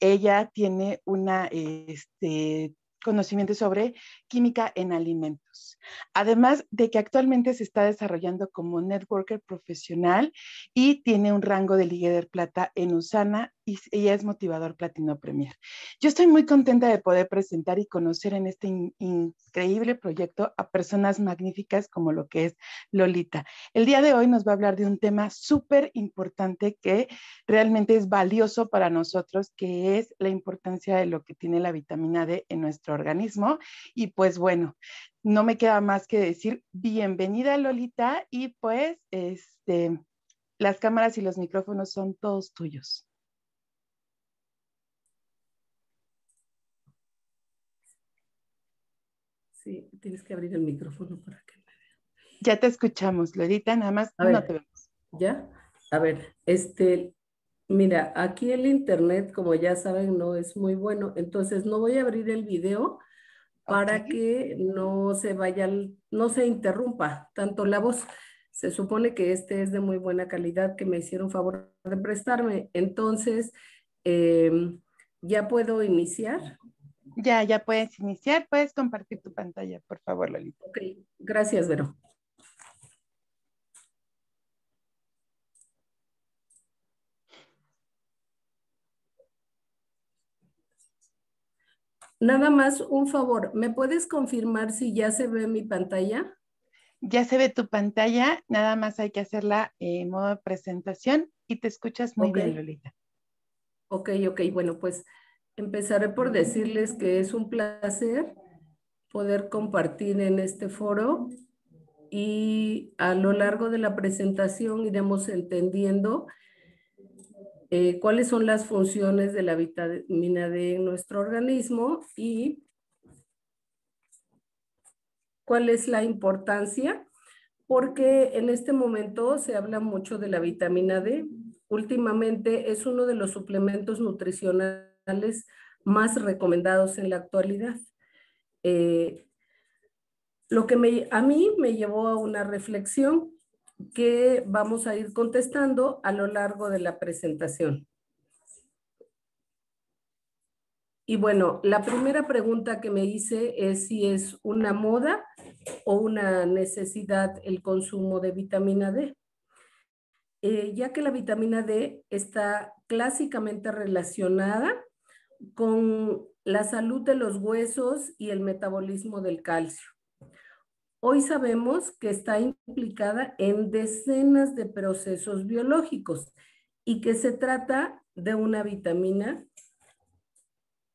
ella tiene una este, conocimiento sobre química en alimentos. Además de que actualmente se está desarrollando como networker profesional y tiene un rango de líder plata en Usana y ella es motivador platino premier. Yo estoy muy contenta de poder presentar y conocer en este increíble proyecto a personas magníficas como lo que es Lolita. El día de hoy nos va a hablar de un tema súper importante que realmente es valioso para nosotros, que es la importancia de lo que tiene la vitamina D en nuestro organismo. Y pues bueno, no me queda más que decir bienvenida Lolita y pues este, las cámaras y los micrófonos son todos tuyos. Sí, tienes que abrir el micrófono para que me vean. Ya te escuchamos, Lolita, nada más no te vemos. ¿Ya? A ver, este, mira, aquí el internet, como ya saben, no es muy bueno, entonces no voy a abrir el video para que no se vaya, no se interrumpa tanto la voz. Se supone que este es de muy buena calidad, que me hicieron favor de prestarme. Entonces, em, ¿ya puedo iniciar? Ya, ya puedes iniciar. Puedes compartir tu pantalla, por favor, Lolita. Ok, gracias, Vero. Nada más un favor, ¿me puedes confirmar si ya se ve mi pantalla? Ya se ve tu pantalla, nada más hay que hacerla en modo de presentación y te escuchas muy bien, Lolita. Ok, ok, bueno, pues Empezaré por decirles que es un placer poder compartir en este foro y a lo largo de la presentación iremos entendiendo eh, cuáles son las funciones de la vitamina D en nuestro organismo y cuál es la importancia, porque en este momento se habla mucho de la vitamina D. Últimamente es uno de los suplementos nutricionales más recomendados en la actualidad. Eh, lo que me, a mí me llevó a una reflexión que vamos a ir contestando a lo largo de la presentación. Y bueno, la primera pregunta que me hice es si es una moda o una necesidad el consumo de vitamina D. Eh, ya que la vitamina D está clásicamente relacionada con la salud de los huesos y el metabolismo del calcio. Hoy sabemos que está implicada en decenas de procesos biológicos y que se trata de una vitamina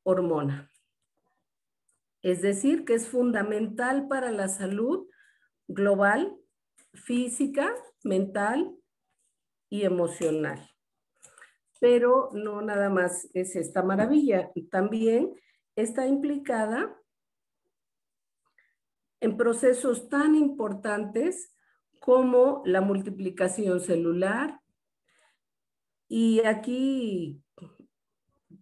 hormona. Es decir, que es fundamental para la salud global, física, mental y emocional pero no nada más es esta maravilla, también está implicada en procesos tan importantes como la multiplicación celular. Y aquí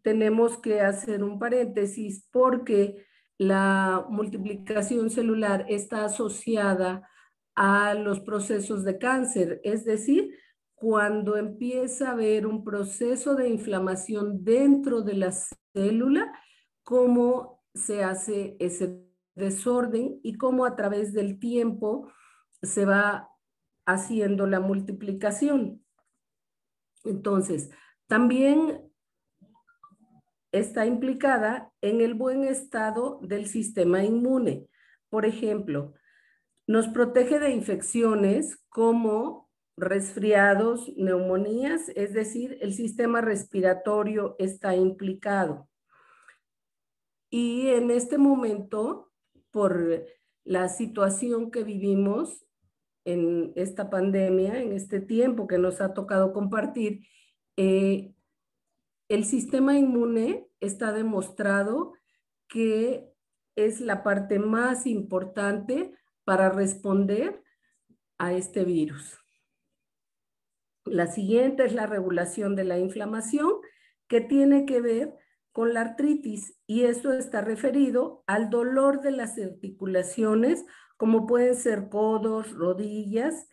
tenemos que hacer un paréntesis porque la multiplicación celular está asociada a los procesos de cáncer, es decir, cuando empieza a haber un proceso de inflamación dentro de la célula, cómo se hace ese desorden y cómo a través del tiempo se va haciendo la multiplicación. Entonces, también está implicada en el buen estado del sistema inmune. Por ejemplo, nos protege de infecciones como resfriados, neumonías, es decir, el sistema respiratorio está implicado. Y en este momento, por la situación que vivimos en esta pandemia, en este tiempo que nos ha tocado compartir, eh, el sistema inmune está demostrado que es la parte más importante para responder a este virus. La siguiente es la regulación de la inflamación, que tiene que ver con la artritis y esto está referido al dolor de las articulaciones, como pueden ser codos, rodillas.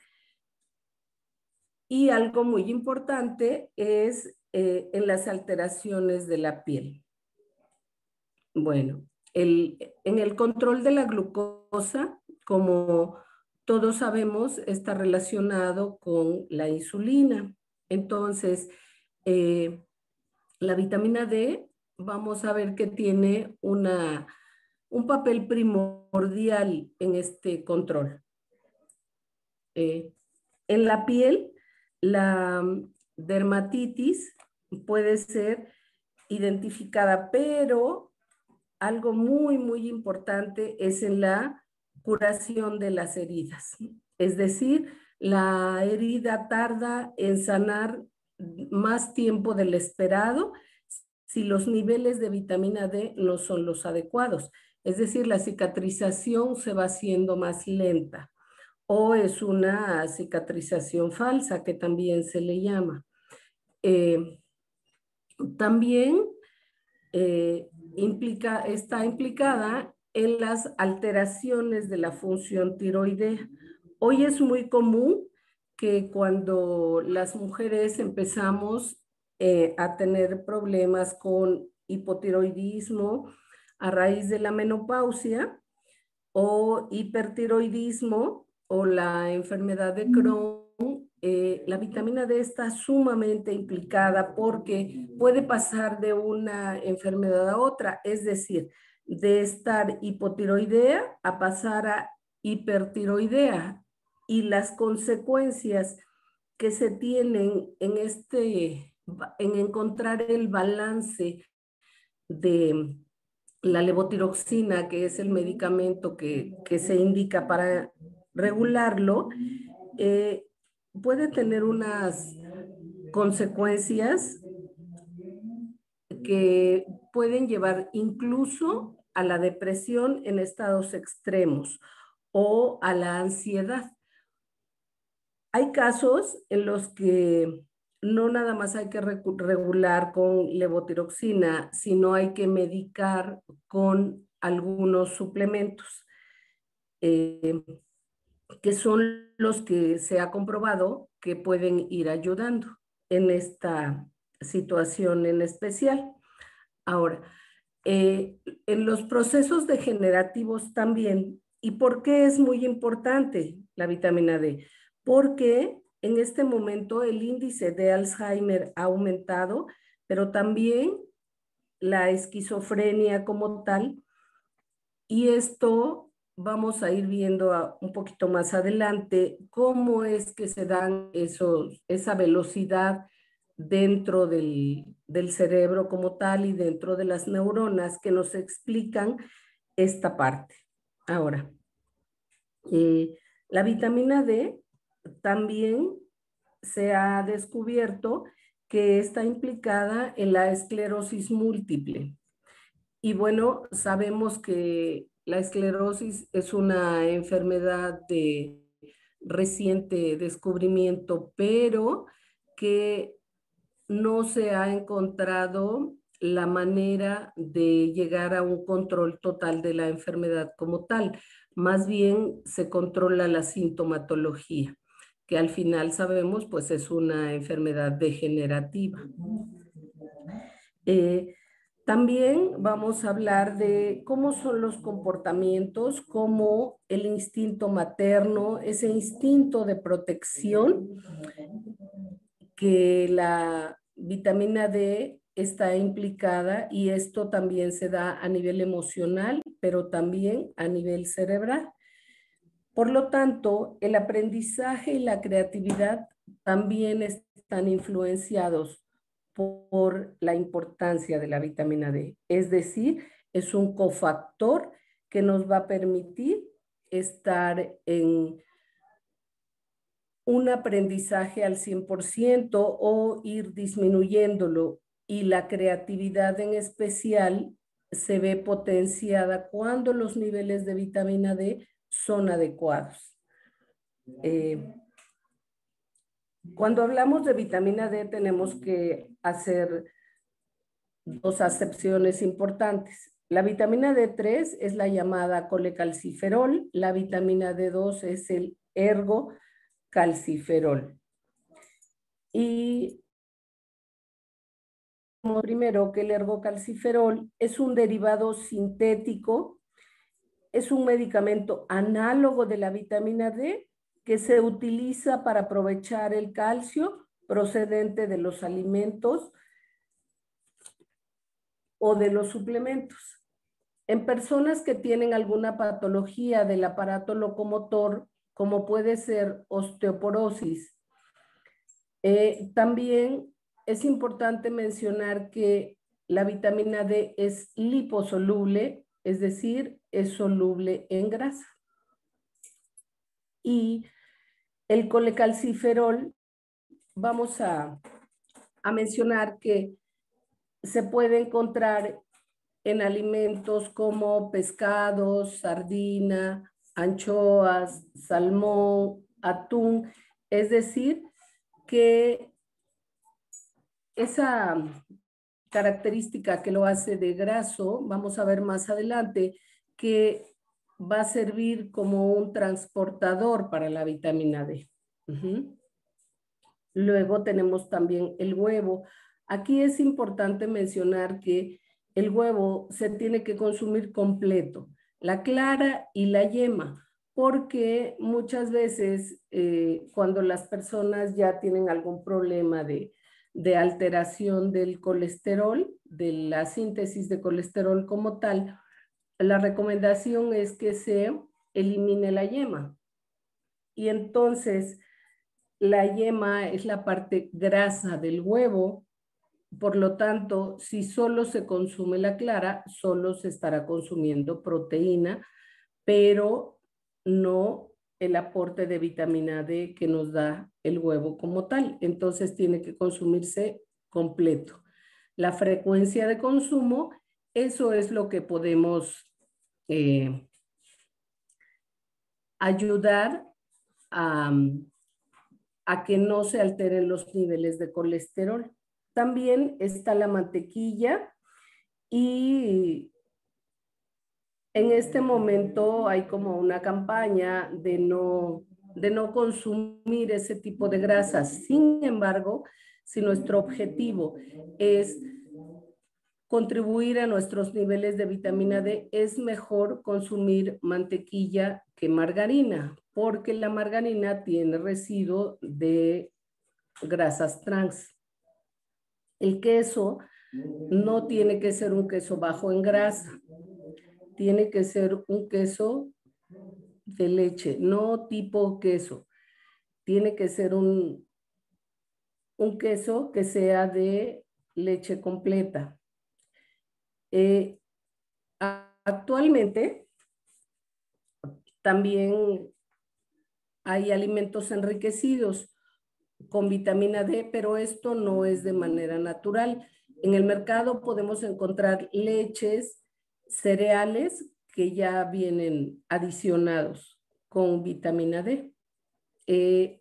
Y algo muy importante es eh, en las alteraciones de la piel. Bueno, en el control de la glucosa, como todos sabemos, está relacionado con la insulina. Entonces, eh, la vitamina D, vamos a ver que tiene una, un papel primordial en este control. Eh, en la piel, la dermatitis puede ser identificada, pero algo muy, muy importante es en la curación de las heridas. Es decir, la herida tarda en sanar más tiempo del esperado si los niveles de vitamina D no son los adecuados. Es decir, la cicatrización se va haciendo más lenta o es una cicatrización falsa que también se le llama. Eh, también eh, implica, está implicada en las alteraciones de la función tiroidea. Hoy es muy común que cuando las mujeres empezamos eh, a tener problemas con hipotiroidismo a raíz de la menopausia o hipertiroidismo o la enfermedad de Crohn, eh, la vitamina D está sumamente implicada porque puede pasar de una enfermedad a otra, es decir, de estar hipotiroidea a pasar a hipertiroidea y las consecuencias que se tienen en este en encontrar el balance de la levotiroxina, que es el medicamento que, se indica para regularlo, eh, puede tener unas consecuencias que pueden llevar incluso a la depresión en estados extremos o a la ansiedad. Hay casos en los que no nada más hay que regular con levotiroxina, sino hay que medicar con algunos suplementos, eh, que son los que se ha comprobado que pueden ir ayudando en esta situación en especial. Ahora, eh, en los procesos degenerativos también, ¿y por qué es muy importante la vitamina D? Porque en este momento el índice de Alzheimer ha aumentado, pero también la esquizofrenia como tal, y esto vamos a ir viendo un poquito más adelante cómo es que se dan esa velocidad dentro del, cerebro como tal y dentro de las neuronas que nos explican esta parte. Ahora, eh, la vitamina D también se ha descubierto que está implicada en la esclerosis múltiple. Y bueno, sabemos que la esclerosis es una enfermedad de reciente descubrimiento, pero que no se ha encontrado la manera de llegar a un control total de la enfermedad como tal. Más bien se controla la sintomatología, que al final sabemos pues es una enfermedad degenerativa. Eh, también vamos a hablar de cómo son los comportamientos, como el instinto materno, ese instinto de protección que la vitamina D está implicada y esto también se da a nivel emocional, pero también a nivel cerebral. Por lo tanto, el aprendizaje y la creatividad también están influenciados por la importancia de la vitamina D. Es decir, es un cofactor que nos va a permitir estar en un aprendizaje al 100% o ir disminuyéndolo y la creatividad en especial se ve potenciada cuando los niveles de vitamina D son adecuados. Eh, cuando hablamos de vitamina D tenemos que hacer dos acepciones importantes. La vitamina D3 es la llamada colecalciferol, la vitamina D2 es el ergo calciferol. Y primero que el ergocalciferol es un derivado sintético, es un medicamento análogo de la vitamina D que se utiliza para aprovechar el calcio procedente de los alimentos o de los suplementos. En personas que tienen alguna patología del aparato locomotor, como puede ser osteoporosis, eh, también es importante mencionar que la vitamina D es liposoluble, es decir, es soluble en grasa. Y el colecalciferol, vamos a, a mencionar que se puede encontrar en alimentos como pescados, sardina, anchoas, salmón, atún, es decir, que esa característica que lo hace de graso, vamos a ver más adelante, que va a servir como un transportador para la vitamina D. Luego tenemos también el huevo. Aquí es importante mencionar que el huevo se tiene que consumir completo, la clara y la yema, porque muchas veces eh, cuando las personas ya tienen algún problema de, de alteración del colesterol, de la síntesis de colesterol como tal, la recomendación es que se elimine la yema. Y entonces la yema es la parte grasa del huevo, por lo tanto, si solo se consume la clara, solo se estará consumiendo proteína, pero no el aporte de vitamina D que nos da el huevo como tal. Entonces tiene que consumirse completo. La frecuencia de consumo, eso es lo que podemos eh, ayudar a, a que no se alteren los niveles de colesterol. También está la mantequilla y en este momento hay como una campaña de no, de no consumir ese tipo de grasas. Sin embargo, si nuestro objetivo es contribuir a nuestros niveles de vitamina D, es mejor consumir mantequilla que margarina, porque la margarina tiene residuo de grasas trans. El queso no tiene que ser un queso bajo en grasa, tiene que ser un queso de leche, no tipo queso. Tiene que ser un, un queso que sea de leche completa. Eh, actualmente también hay alimentos enriquecidos con vitamina D, pero esto no es de manera natural. En el mercado podemos encontrar leches, cereales que ya vienen adicionados con vitamina D. Eh,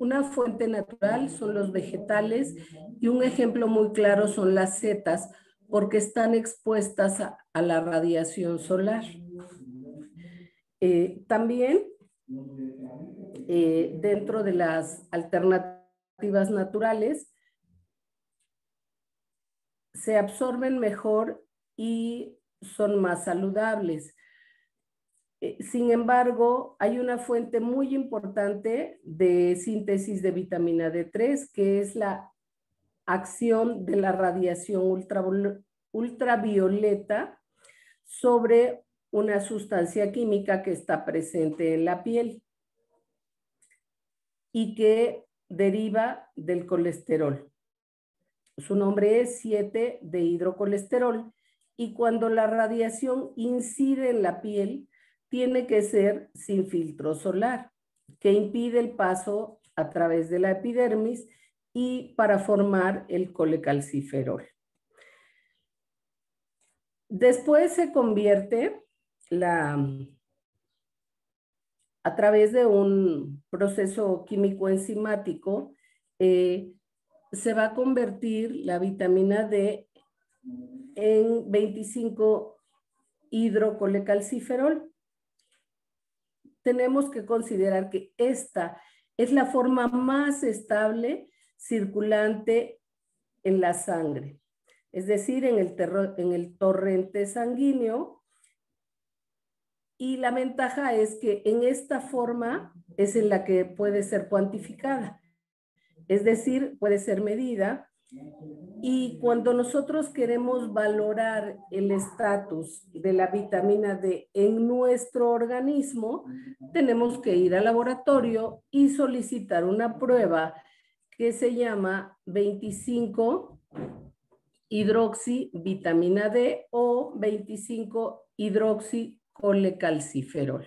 una fuente natural son los vegetales y un ejemplo muy claro son las setas porque están expuestas a, la radiación solar. Eh, también eh, dentro de las alternativas naturales se absorben mejor y son más saludables. Eh, sin embargo, hay una fuente muy importante de síntesis de vitamina D3, que es la acción de la radiación ultravioleta sobre una sustancia química que está presente en la piel y que deriva del colesterol. Su nombre es 7 de hidrocolesterol y cuando la radiación incide en la piel, tiene que ser sin filtro solar, que impide el paso a través de la epidermis y para formar el colecalciferol. Después se convierte la, a través de un proceso químico enzimático, eh, se va a convertir la vitamina D en 25 hidrocolecalciferol. Tenemos que considerar que esta es la forma más estable circulante en la sangre. es decir, en el, en el torrente sanguíneo. Y la ventaja es que en esta forma es en la que puede ser cuantificada, es decir, puede ser medida. Y cuando nosotros queremos valorar el estatus de la vitamina D en nuestro organismo, tenemos que ir al laboratorio y solicitar una prueba que se llama 25 hidroxi vitamina D o 25 hidroxi colecalciferol.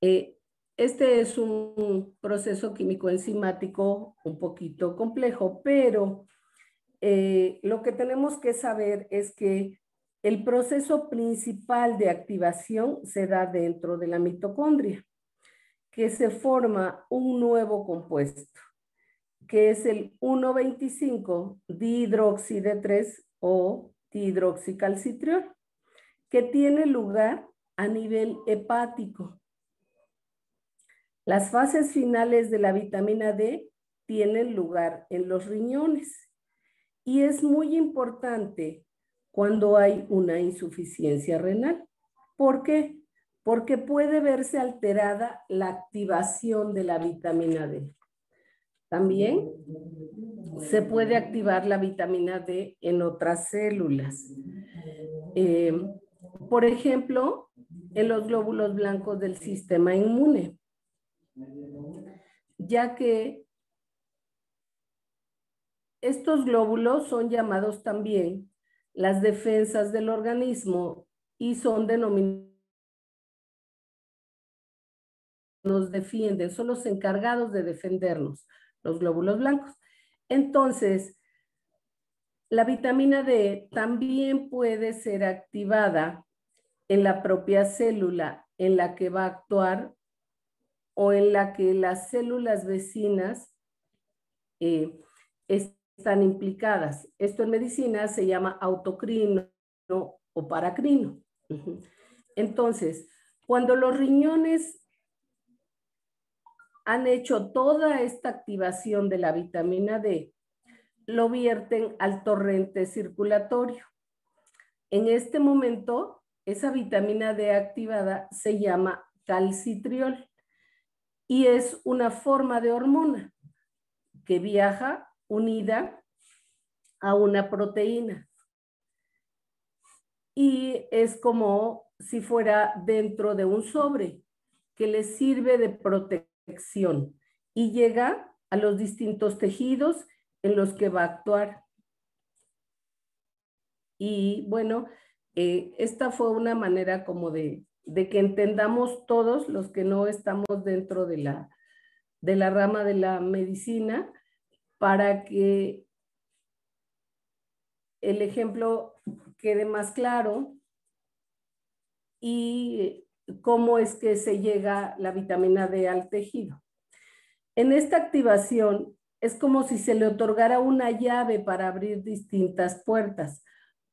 Eh, este es un proceso químico enzimático un poquito complejo, pero eh, lo que tenemos que saber es que el proceso principal de activación se da dentro de la mitocondria, que se forma un nuevo compuesto que es el 1,25 dihidroxide 3 o dihidroxicalcitriol, que tiene lugar a nivel hepático. Las fases finales de la vitamina D tienen lugar en los riñones y es muy importante cuando hay una insuficiencia renal. ¿Por qué? Porque puede verse alterada la activación de la vitamina D. También se puede activar la vitamina D en otras células. Eh, por ejemplo, en los glóbulos blancos del sistema inmune, ya que estos glóbulos son llamados también las defensas del organismo y son denominados nos defienden, son los encargados de defendernos los glóbulos blancos. Entonces, la vitamina D también puede ser activada en la propia célula en la que va a actuar o en la que las células vecinas eh, están implicadas. Esto en medicina se llama autocrino o paracrino. Entonces, cuando los riñones han hecho toda esta activación de la vitamina D, lo vierten al torrente circulatorio. En este momento, esa vitamina D activada se llama calcitriol y es una forma de hormona que viaja unida a una proteína. Y es como si fuera dentro de un sobre que le sirve de protección y llega a los distintos tejidos en los que va a actuar. Y bueno, eh, esta fue una manera como de, de, que entendamos todos los que no estamos dentro de la, de la rama de la medicina para que el ejemplo quede más claro y cómo es que se llega la vitamina D al tejido. En esta activación es como si se le otorgara una llave para abrir distintas puertas.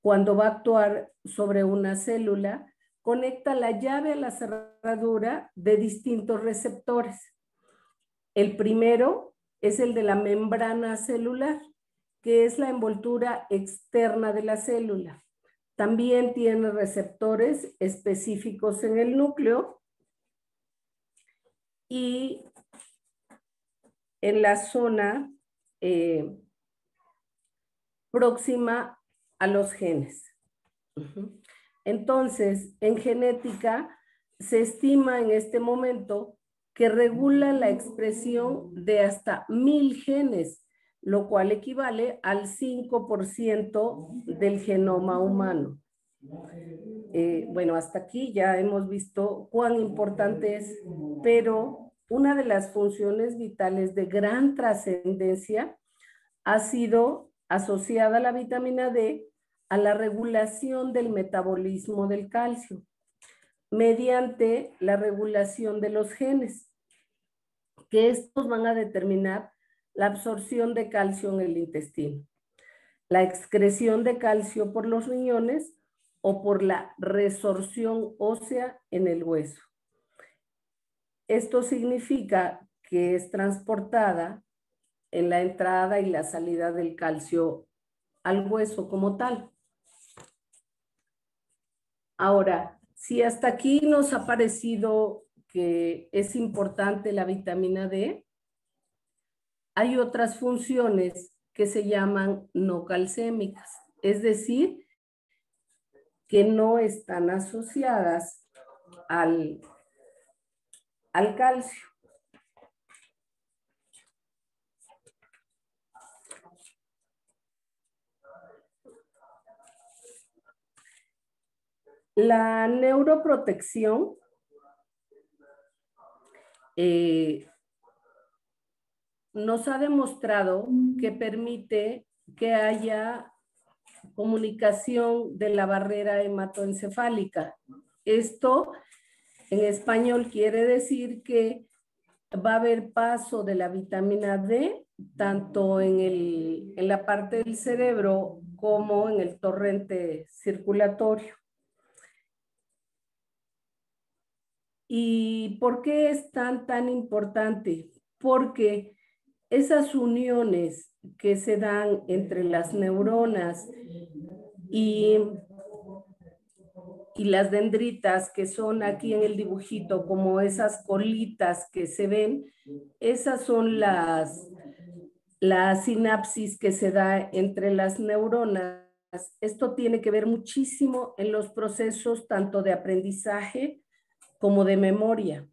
Cuando va a actuar sobre una célula, conecta la llave a la cerradura de distintos receptores. El primero es el de la membrana celular, que es la envoltura externa de la célula. También tiene receptores específicos en el núcleo y en la zona eh, próxima a los genes. Entonces, en genética se estima en este momento que regula la expresión de hasta mil genes lo cual equivale al 5% del genoma humano. Eh, bueno, hasta aquí ya hemos visto cuán importante es, pero una de las funciones vitales de gran trascendencia ha sido asociada a la vitamina D a la regulación del metabolismo del calcio mediante la regulación de los genes, que estos van a determinar la absorción de calcio en el intestino, la excreción de calcio por los riñones o por la resorción ósea en el hueso. Esto significa que es transportada en la entrada y la salida del calcio al hueso como tal. Ahora, si hasta aquí nos ha parecido que es importante la vitamina D, hay otras funciones que se llaman no calcémicas, es decir, que no están asociadas al, al calcio. La neuroprotección eh, nos ha demostrado que permite que haya comunicación de la barrera hematoencefálica. Esto en español quiere decir que va a haber paso de la vitamina D tanto en, en la parte del cerebro como en el torrente circulatorio. ¿Y por qué es tan, tan importante? Porque esas uniones que se dan entre las neuronas y, y las dendritas que son aquí en el dibujito, como esas colitas que se ven, esas son las, sinapsis que se da entre las neuronas. Esto tiene que ver muchísimo en los procesos tanto de aprendizaje como de memoria.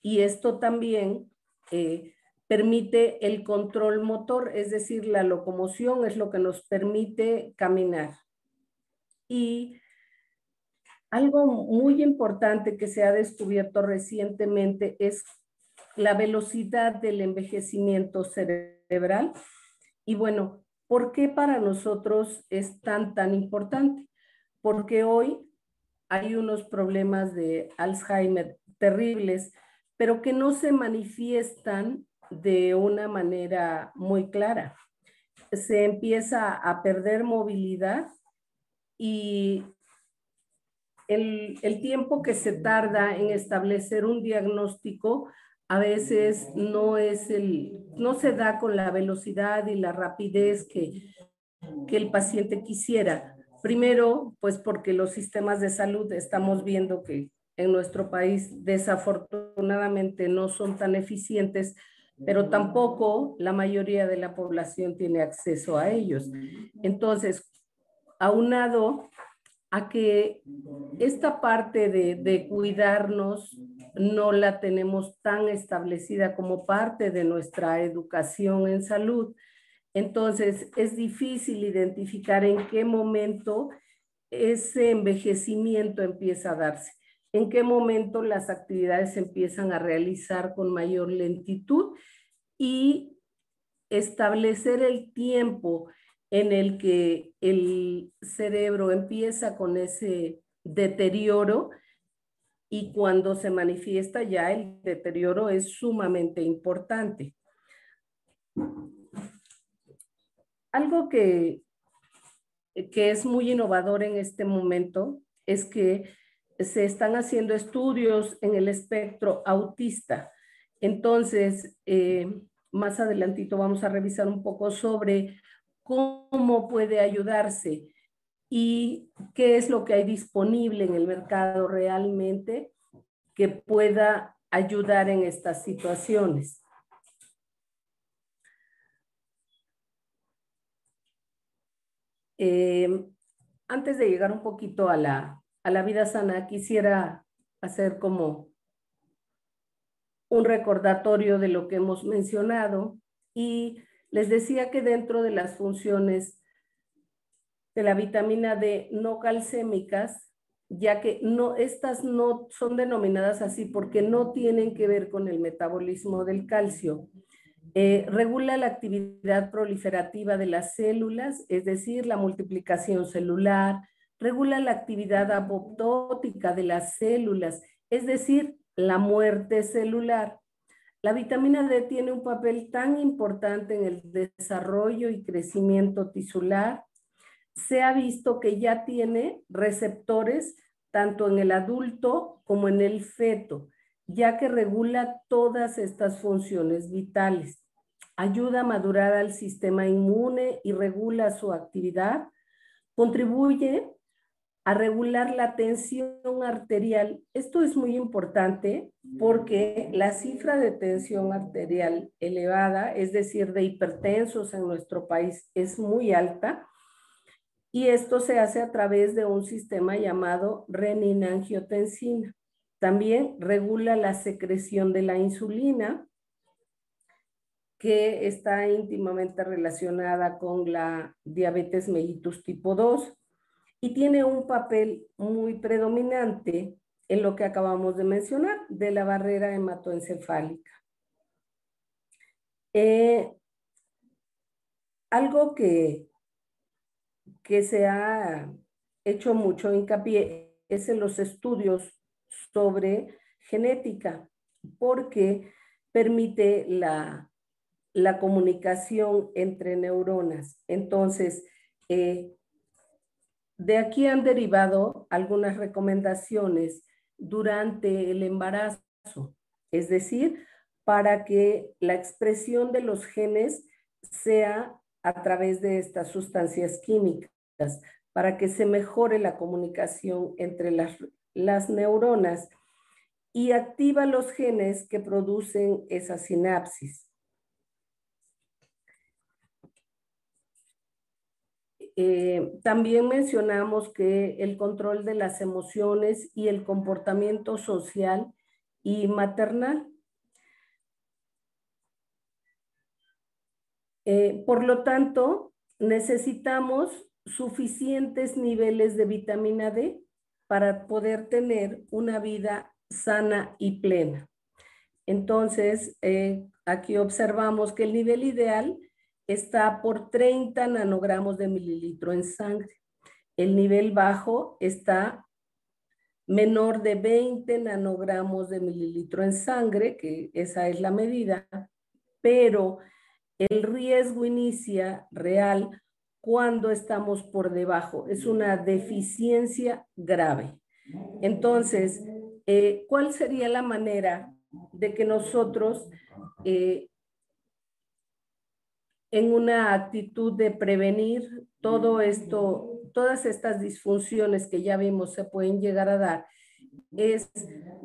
Y esto también eh, permite el control motor, es decir, la locomoción es lo que nos permite caminar. Y algo muy importante que se ha descubierto recientemente es la velocidad del envejecimiento cerebral. Y bueno, ¿por qué para nosotros es tan, tan importante? Porque hoy hay unos problemas de Alzheimer terribles, pero que no se manifiestan de una manera muy clara. Se empieza a perder movilidad y el, el, tiempo que se tarda en establecer un diagnóstico a veces no es el, no se da con la velocidad y la rapidez que, que el paciente quisiera. Primero, pues porque los sistemas de salud estamos viendo que en nuestro país desafortunadamente no son tan eficientes, pero tampoco la mayoría de la población tiene acceso a ellos. Entonces, aunado a que esta parte de, de, cuidarnos no la tenemos tan establecida como parte de nuestra educación en salud, entonces, es difícil identificar en qué momento ese envejecimiento empieza a darse, en qué momento las actividades se empiezan a realizar con mayor lentitud y establecer el tiempo en el que el cerebro empieza con ese deterioro y cuando se manifiesta ya el deterioro es sumamente importante. Algo que, que es muy innovador en este momento es que se están haciendo estudios en el espectro autista. Entonces, eh, más adelantito vamos a revisar un poco sobre cómo puede ayudarse y qué es lo que hay disponible en el mercado realmente que pueda ayudar en estas situaciones. Eh, antes de llegar un poquito a la, a la vida sana, quisiera hacer como un recordatorio de lo que hemos mencionado y les decía que dentro de las funciones de la vitamina D no calcémicas, ya que no, estas no son denominadas así porque no tienen que ver con el metabolismo del calcio, eh, regula la actividad proliferativa de las células, es decir, la multiplicación celular, regula la actividad apoptótica de las células, es decir, la muerte celular. La vitamina D tiene un papel tan importante en el desarrollo y crecimiento tisular. Se ha visto que ya tiene receptores tanto en el adulto como en el feto, ya que regula todas estas funciones vitales. ayuda a madurar al sistema inmune y regula su actividad, contribuye a regular la tensión arterial. Esto es muy importante porque la cifra de tensión arterial elevada, es decir, de hipertensos en nuestro país, es muy alta. Y esto se hace a través de un sistema llamado renina-angiotensina. También regula la secreción de la insulina, que está íntimamente relacionada con la diabetes mellitus tipo 2 y tiene un papel muy predominante en lo que acabamos de mencionar de la barrera hematoencefálica. Eh, algo que, que se ha hecho mucho hincapié es en los estudios sobre genética, porque permite la, la comunicación entre neuronas. Entonces, eh, de aquí han derivado algunas recomendaciones durante el embarazo, es decir, para que la expresión de los genes sea a través de estas sustancias químicas, para que se mejore la comunicación entre las, neuronas y activa los genes que producen esa sinapsis. Eh, también mencionamos que el control de las emociones y el comportamiento social y maternal. Eh, por lo tanto, necesitamos suficientes niveles de vitamina D para poder tener una vida sana y plena. Entonces, eh, aquí observamos que el nivel ideal está por 30 nanogramos de mililitro en sangre. El nivel bajo está menor de 20 nanogramos de mililitro en sangre, que esa es la medida, pero el riesgo inicia real cuando estamos por debajo. Es una deficiencia grave. Entonces, eh, ¿cuál sería la manera de que nosotros eh, en una actitud de prevenir todo esto, todas estas disfunciones que ya vimos se pueden llegar a dar, es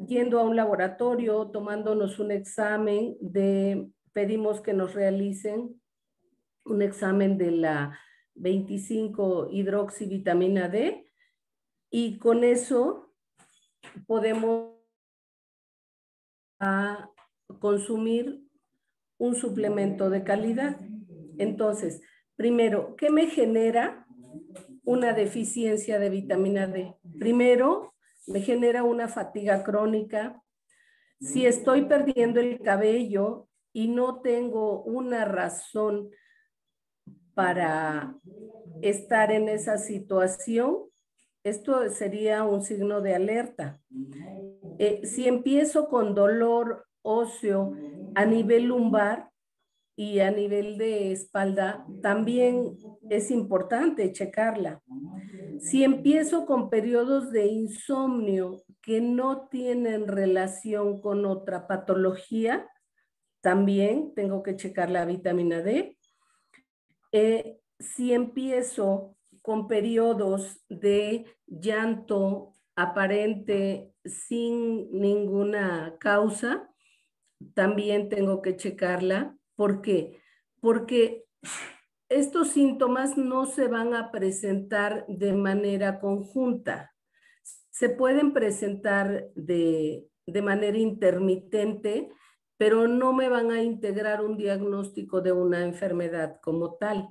yendo a un laboratorio, tomándonos un examen de, pedimos que nos realicen un examen de la 25 hidroxivitamina D y con eso podemos a consumir un suplemento de calidad. Entonces, primero, ¿qué me genera una deficiencia de vitamina D? Primero, me genera una fatiga crónica. Si estoy perdiendo el cabello y no tengo una razón para estar en esa situación, esto sería un signo de alerta. Eh, si empiezo con dolor óseo a nivel lumbar, y a nivel de espalda también es importante checarla. Si empiezo con periodos de insomnio que no tienen relación con otra patología, también tengo que checar la vitamina D. Eh, si empiezo con periodos de llanto aparente sin ninguna causa, también tengo que checarla ¿Por qué? Porque estos síntomas no se van a presentar de manera conjunta. Se pueden presentar de, manera intermitente, pero no me van a integrar un diagnóstico de una enfermedad como tal.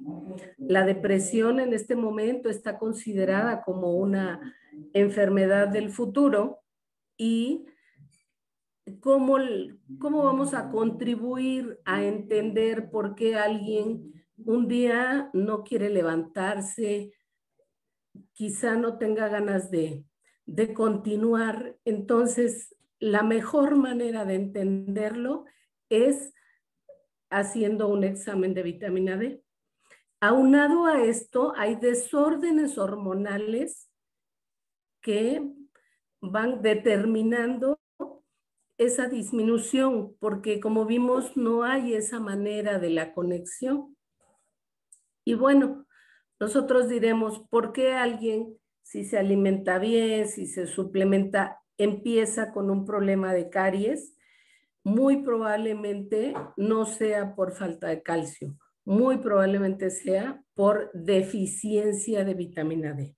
La depresión en este momento está considerada como una enfermedad del futuro y cómo, cómo vamos a contribuir a entender por qué alguien un día no quiere levantarse, quizá no tenga ganas de, de continuar. Entonces, la mejor manera de entenderlo es haciendo un examen de vitamina D. Aunado a esto, hay desórdenes hormonales que van determinando esa disminución, porque como vimos, no hay esa manera de la conexión. Y bueno, nosotros diremos, ¿por qué alguien, si se alimenta bien, si se suplementa, empieza con un problema de caries? Muy probablemente no sea por falta de calcio, muy probablemente sea por deficiencia de vitamina D.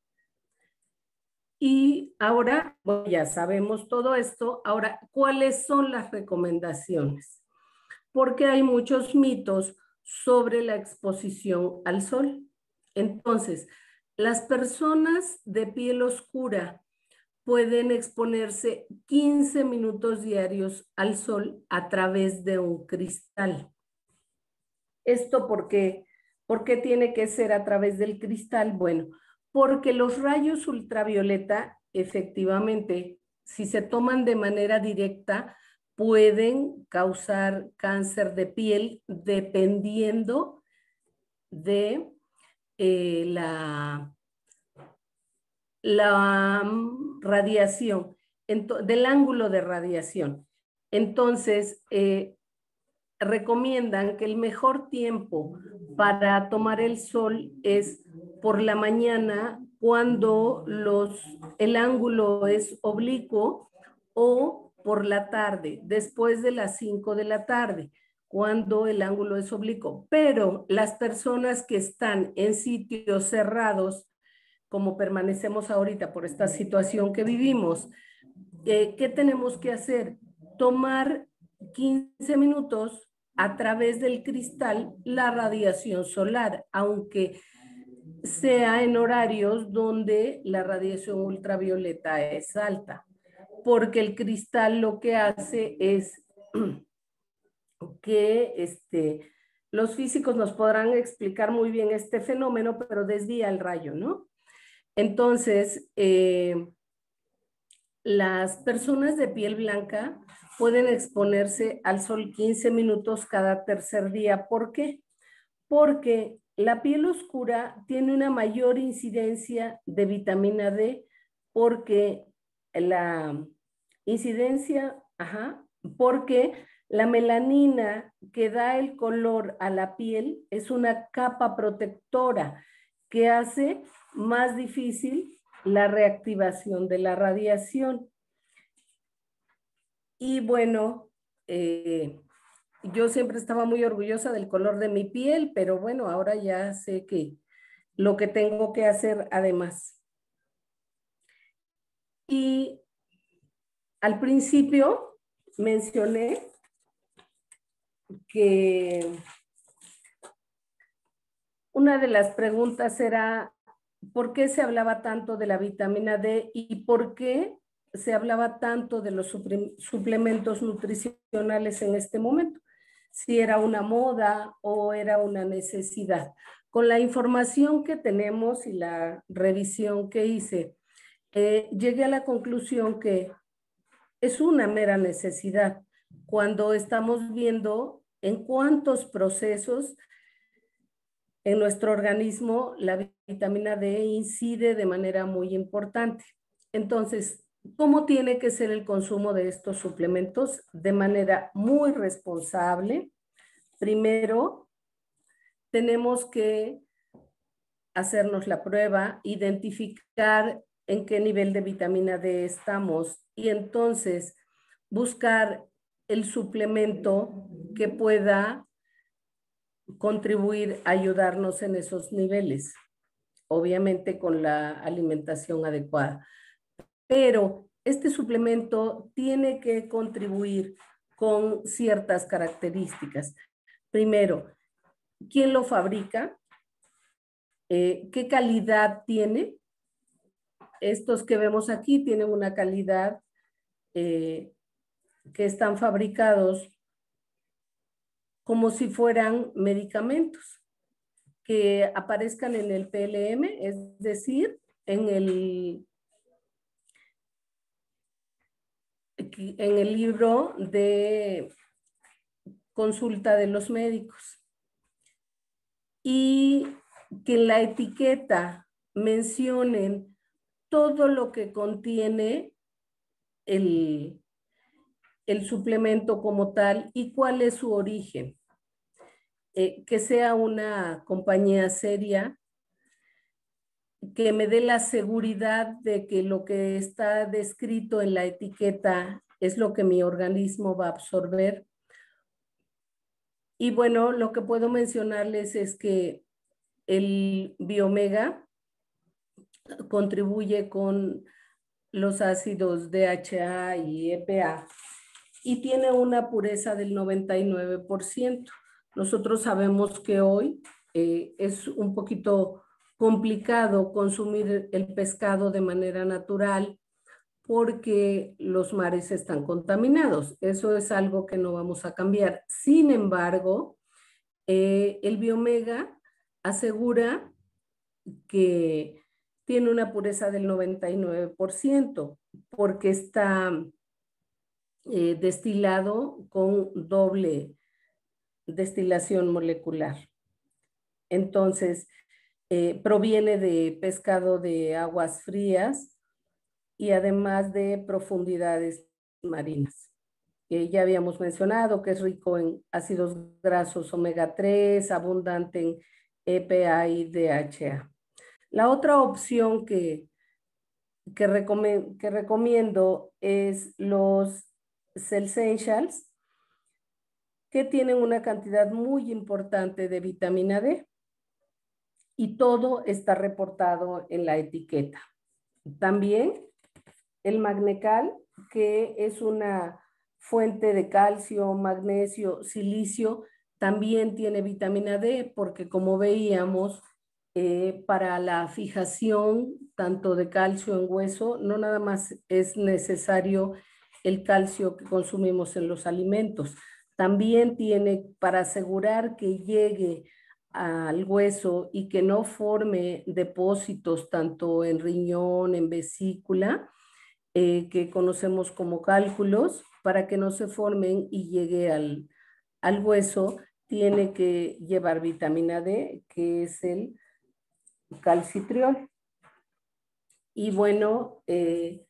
Y ahora, bueno, ya sabemos todo esto, ahora, ¿cuáles son las recomendaciones? Porque hay muchos mitos sobre la exposición al sol. Entonces, las personas de piel oscura pueden exponerse 15 minutos diarios al sol a través de un cristal. ¿Esto por qué? ¿Por qué tiene que ser a través del cristal? Bueno, porque los rayos ultravioleta, efectivamente, si se toman de manera directa, pueden causar cáncer de piel dependiendo de eh, la, la mm, radiación, del ángulo de radiación. Entonces, eh, recomiendan que el mejor tiempo para tomar el sol es por la mañana cuando los, el ángulo es oblicuo o por la tarde, después de las 5 de la tarde, cuando el ángulo es oblicuo. Pero las personas que están en sitios cerrados, como permanecemos ahorita por esta situación que vivimos, eh, ¿qué tenemos que hacer? Tomar 15 minutos a través del cristal la radiación solar, aunque sea en horarios donde la radiación ultravioleta es alta, porque el cristal lo que hace es que este, los físicos nos podrán explicar muy bien este fenómeno, pero desvía el rayo, ¿no? Entonces, eh, las personas de piel blanca pueden exponerse al sol 15 minutos cada tercer día. ¿Por qué? Porque la piel oscura tiene una mayor incidencia de vitamina D porque la incidencia, ajá, porque la melanina que da el color a la piel es una capa protectora que hace más difícil la reactivación de la radiación. Y bueno, eh, yo siempre estaba muy orgullosa del color de mi piel, pero bueno, ahora ya sé que lo que tengo que hacer además. Y al principio mencioné que una de las preguntas era, ¿por qué se hablaba tanto de la vitamina D y por qué se hablaba tanto de los suplementos nutricionales en este momento, si era una moda o era una necesidad. Con la información que tenemos y la revisión que hice, eh, llegué a la conclusión que es una mera necesidad cuando estamos viendo en cuántos procesos en nuestro organismo la vitamina D incide de manera muy importante. Entonces, ¿Cómo tiene que ser el consumo de estos suplementos? De manera muy responsable. Primero, tenemos que hacernos la prueba, identificar en qué nivel de vitamina D estamos y entonces buscar el suplemento que pueda contribuir a ayudarnos en esos niveles, obviamente con la alimentación adecuada pero este suplemento tiene que contribuir con ciertas características. Primero, ¿quién lo fabrica? Eh, ¿Qué calidad tiene? Estos que vemos aquí tienen una calidad eh, que están fabricados como si fueran medicamentos que aparezcan en el PLM, es decir, en el en el libro de consulta de los médicos. Y que en la etiqueta mencionen todo lo que contiene el, el suplemento como tal y cuál es su origen. Eh, que sea una compañía seria, que me dé la seguridad de que lo que está descrito en la etiqueta es lo que mi organismo va a absorber. Y bueno, lo que puedo mencionarles es que el biomega contribuye con los ácidos DHA y EPA y tiene una pureza del 99%. Nosotros sabemos que hoy eh, es un poquito complicado consumir el pescado de manera natural porque los mares están contaminados. Eso es algo que no vamos a cambiar. Sin embargo, eh, el biomega asegura que tiene una pureza del 99% porque está eh, destilado con doble destilación molecular. Entonces, eh, proviene de pescado de aguas frías y además de profundidades marinas. ya habíamos mencionado que es rico en ácidos grasos omega 3, abundante en EPA y DHA. La otra opción que, que, recomiendo es los Essentials, que tienen una cantidad muy importante de vitamina D y todo está reportado en la etiqueta. También el magnecal, que es una fuente de calcio, magnesio, silicio, también tiene vitamina D porque como veíamos, eh, para la fijación tanto de calcio en hueso, no nada más es necesario el calcio que consumimos en los alimentos, también tiene para asegurar que llegue al hueso y que no forme depósitos tanto en riñón, en vesícula, eh, que conocemos como cálculos, para que no se formen y llegue al, hueso, tiene que llevar vitamina D, que es el calcitriol. Y bueno, eh,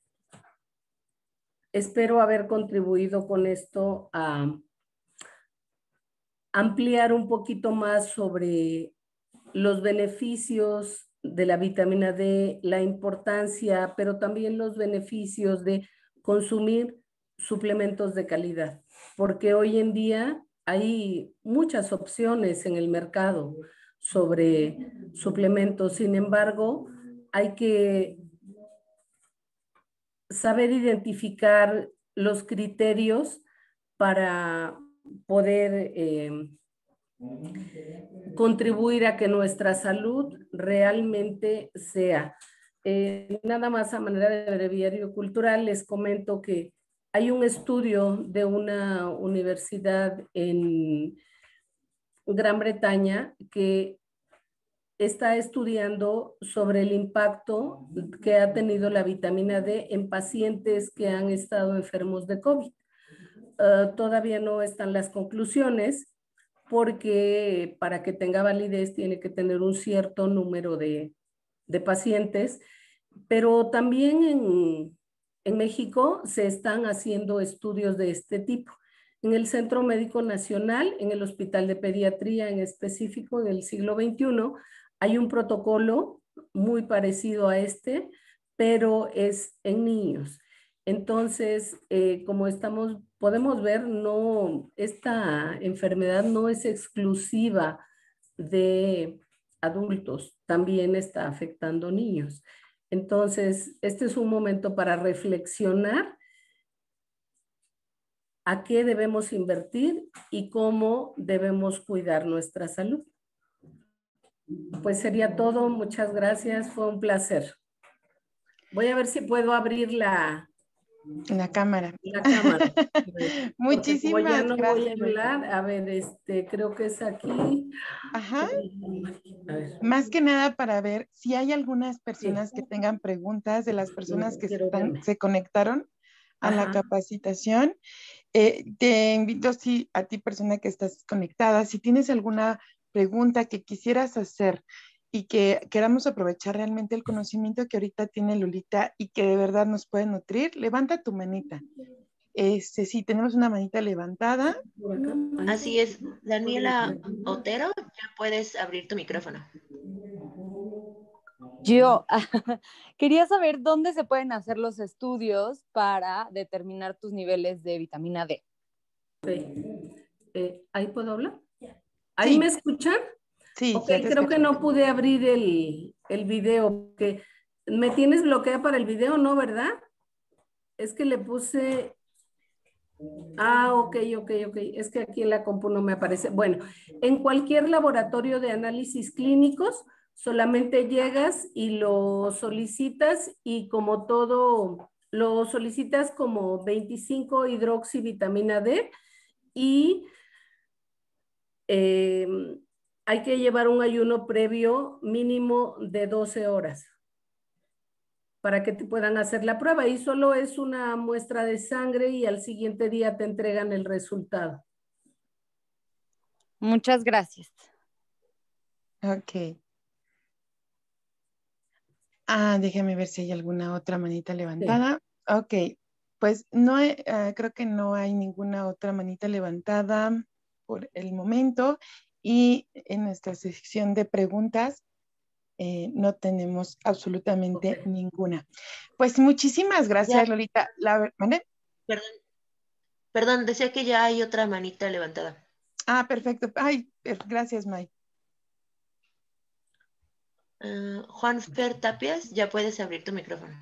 espero haber contribuido con esto a ampliar un poquito más sobre los beneficios de la vitamina D, la importancia, pero también los beneficios de consumir suplementos de calidad, porque hoy en día hay muchas opciones en el mercado sobre suplementos, sin embargo, hay que saber identificar los criterios para poder eh, contribuir a que nuestra salud realmente sea. Eh, nada más a manera de breviario cultural, les comento que hay un estudio de una universidad en Gran Bretaña que está estudiando sobre el impacto que ha tenido la vitamina D en pacientes que han estado enfermos de COVID. Ah, todavía no están las conclusiones porque para que tenga validez tiene que tener un cierto número de, pacientes, pero también en, en México se están haciendo estudios de este tipo. En el Centro Médico Nacional, en el Hospital de Pediatría en específico del siglo XXI, hay un protocolo muy parecido a este, pero es en niños. Entonces, eh, como estamos, podemos ver, no, esta enfermedad no es exclusiva de adultos, también está afectando niños. Entonces, este es un momento para reflexionar a qué debemos invertir y cómo debemos cuidar nuestra salud. Pues sería todo. Muchas gracias. Fue un placer. Voy a ver si puedo abrir la, la cámara. La cámara. Muchísimas ya no Voy a hablar. A ver, este, creo que es aquí. Ajá. Más que nada para ver si hay algunas personas que tengan preguntas de las personas que se conectaron a la capacitación. Eh, te invito sí, a ti, persona que estás conectada, si tienes alguna pregunta que quisieras hacer y que queramos aprovechar realmente el conocimiento que ahorita tiene Lulita y que de verdad nos puede nutrir, levanta tu manita. Este, sí, tenemos una manita levantada. Así es. Daniela Otero, ya puedes abrir tu micrófono. Yo quería saber dónde se pueden hacer los estudios para determinar tus niveles de vitamina D. Eh, ¿Ahí puedo hablar? ¿Ahí me escuchan? Sí. creo que no pude abrir el, el video. Que ¿Me tienes bloqueada para el video, no, verdad? Es que le puse... Ah, ok, ok, ok. Es que aquí en la compu no me aparece. Bueno, en cualquier laboratorio de análisis clínicos, solamente llegas y lo solicitas y como todo, lo solicitas como 25 hidroxivitamina D y em, hay que llevar un ayuno previo mínimo de 12 horas para que te puedan hacer la prueba y solo es una muestra de sangre y al siguiente día te entregan el resultado. Muchas gracias. Ok. Ah, déjame ver si hay alguna otra manita levantada. Ok, pues no, ah, creo que no hay ninguna otra manita levantada por el momento y en nuestra sección de preguntas eh, no tenemos absolutamente ninguna. Pues muchísimas gracias, Lolita. La, Perdón, perdón, decía que ya hay otra manita levantada. Ah, perfecto. Ay, gracias, May. Uh, Juan Fer Tapias, ya puedes abrir tu micrófono.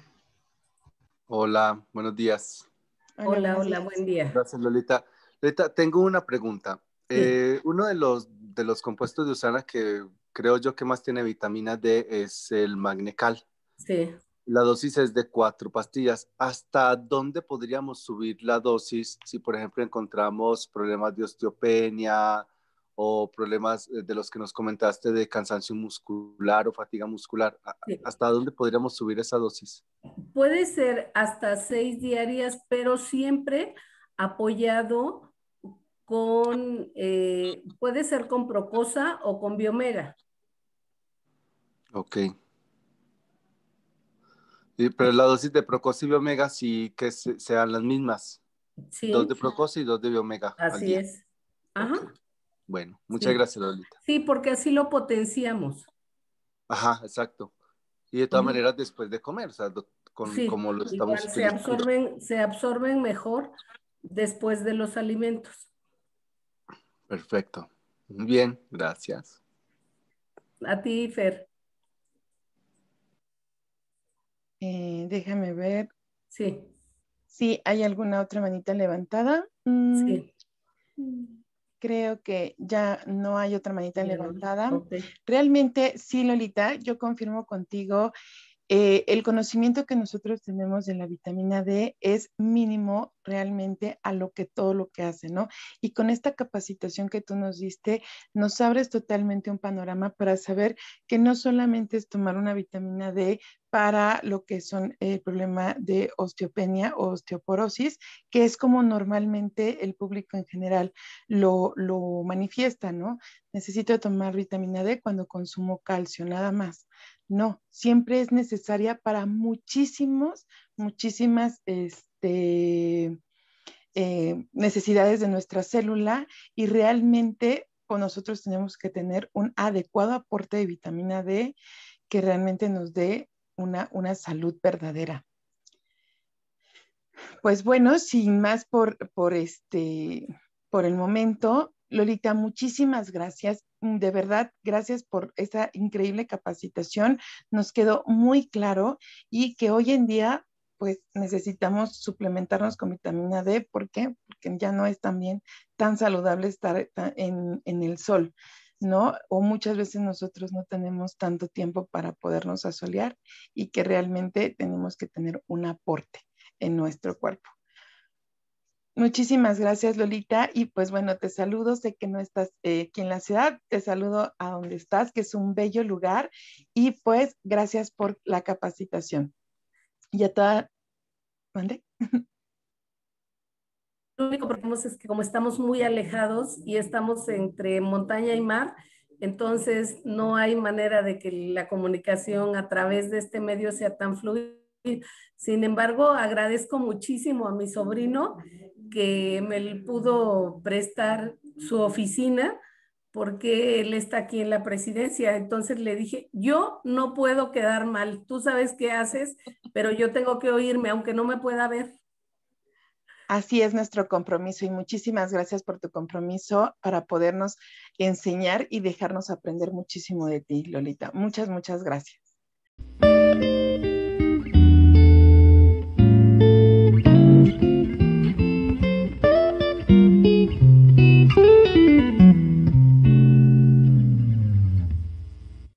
Hola, buenos días. Hola, hola, buen día. Gracias, Lolita. Lolita, tengo una pregunta. Eh, uno de los, de los compuestos de usana que creo yo que más tiene vitamina D es el magnecal. Sí. La dosis es de cuatro pastillas. ¿Hasta dónde podríamos subir la dosis si, por ejemplo, encontramos problemas de osteopenia o problemas eh, de los que nos comentaste de cansancio muscular o fatiga muscular? ¿Hasta dónde podríamos subir esa dosis? Puede ser hasta seis diarias, pero siempre apoyado con, eh, puede ser con Procosa o con Biomega. Ok. pero la dosis de Procosa y Biomega sí que sean las mismas. Sí. Dos de Procosa y dos de Biomega. Así es. Ajá. Bueno, muchas gracias, Lolita. Sí, porque así lo potenciamos. Ajá, exacto. Y de todas maneras después de comer, o sea, como lo estamos se absorben, se absorben mejor después de los alimentos. Perfecto. Bien, gracias. A ti, Fer. Eh, déjame ver. Sí. Sí, ¿hay alguna otra manita levantada? Mm, sí. Creo que ya no hay otra manita levantada. Realmente, sí, Lolita, yo confirmo contigo eh, el conocimiento que nosotros tenemos de la vitamina D es mínimo realmente a lo que todo lo que hace, ¿no? Y con esta capacitación que tú nos diste, nos abres totalmente un panorama para saber que no solamente es tomar una vitamina D para lo que son el problema de osteopenia o osteoporosis, que es como normalmente el público en general lo, lo manifiesta, ¿no? Necesito tomar vitamina D cuando consumo calcio, nada más. No, siempre es necesaria para muchísimos, muchísimas este, eh, necesidades de nuestra célula y realmente pues, nosotros tenemos que tener un adecuado aporte de vitamina D que realmente nos dé una, una salud verdadera. Pues bueno, sin más por, por, este, por el momento, Lolita, muchísimas gracias. Mm, de verdad, gracias por esa increíble capacitación. Nos quedó muy claro y que hoy en día, pues necesitamos suplementarnos con vitamina D. ¿Por qué? Porque ya no es también tan saludable estar en, en el sol. ¿no? O muchas veces nosotros no tenemos tanto tiempo para podernos asolear y que realmente tenemos que tener un aporte en nuestro cuerpo. Muchísimas gracias, Lolita. Y pues bueno, te saludo. Sé que no estás eh, aquí en la ciudad. Te saludo a donde estás, que es un bello lugar. Y pues gracias por la capacitación. Ya toda. ¿Mande? Lo único que es que como estamos muy alejados y estamos entre montaña y mar, entonces no hay manera de que la comunicación a través de este medio sea tan fluida Sin embargo, agradezco muchísimo a mi sobrino que me pudo prestar su oficina porque él está aquí en la presidencia. Entonces le dije, yo no puedo quedar mal, tú sabes qué haces, pero yo tengo que oírme, aunque no me pueda ver. Así es nuestro compromiso y muchísimas gracias por tu compromiso para podernos enseñar y dejarnos aprender muchísimo de ti, Lolita. Muchas, muchas gracias.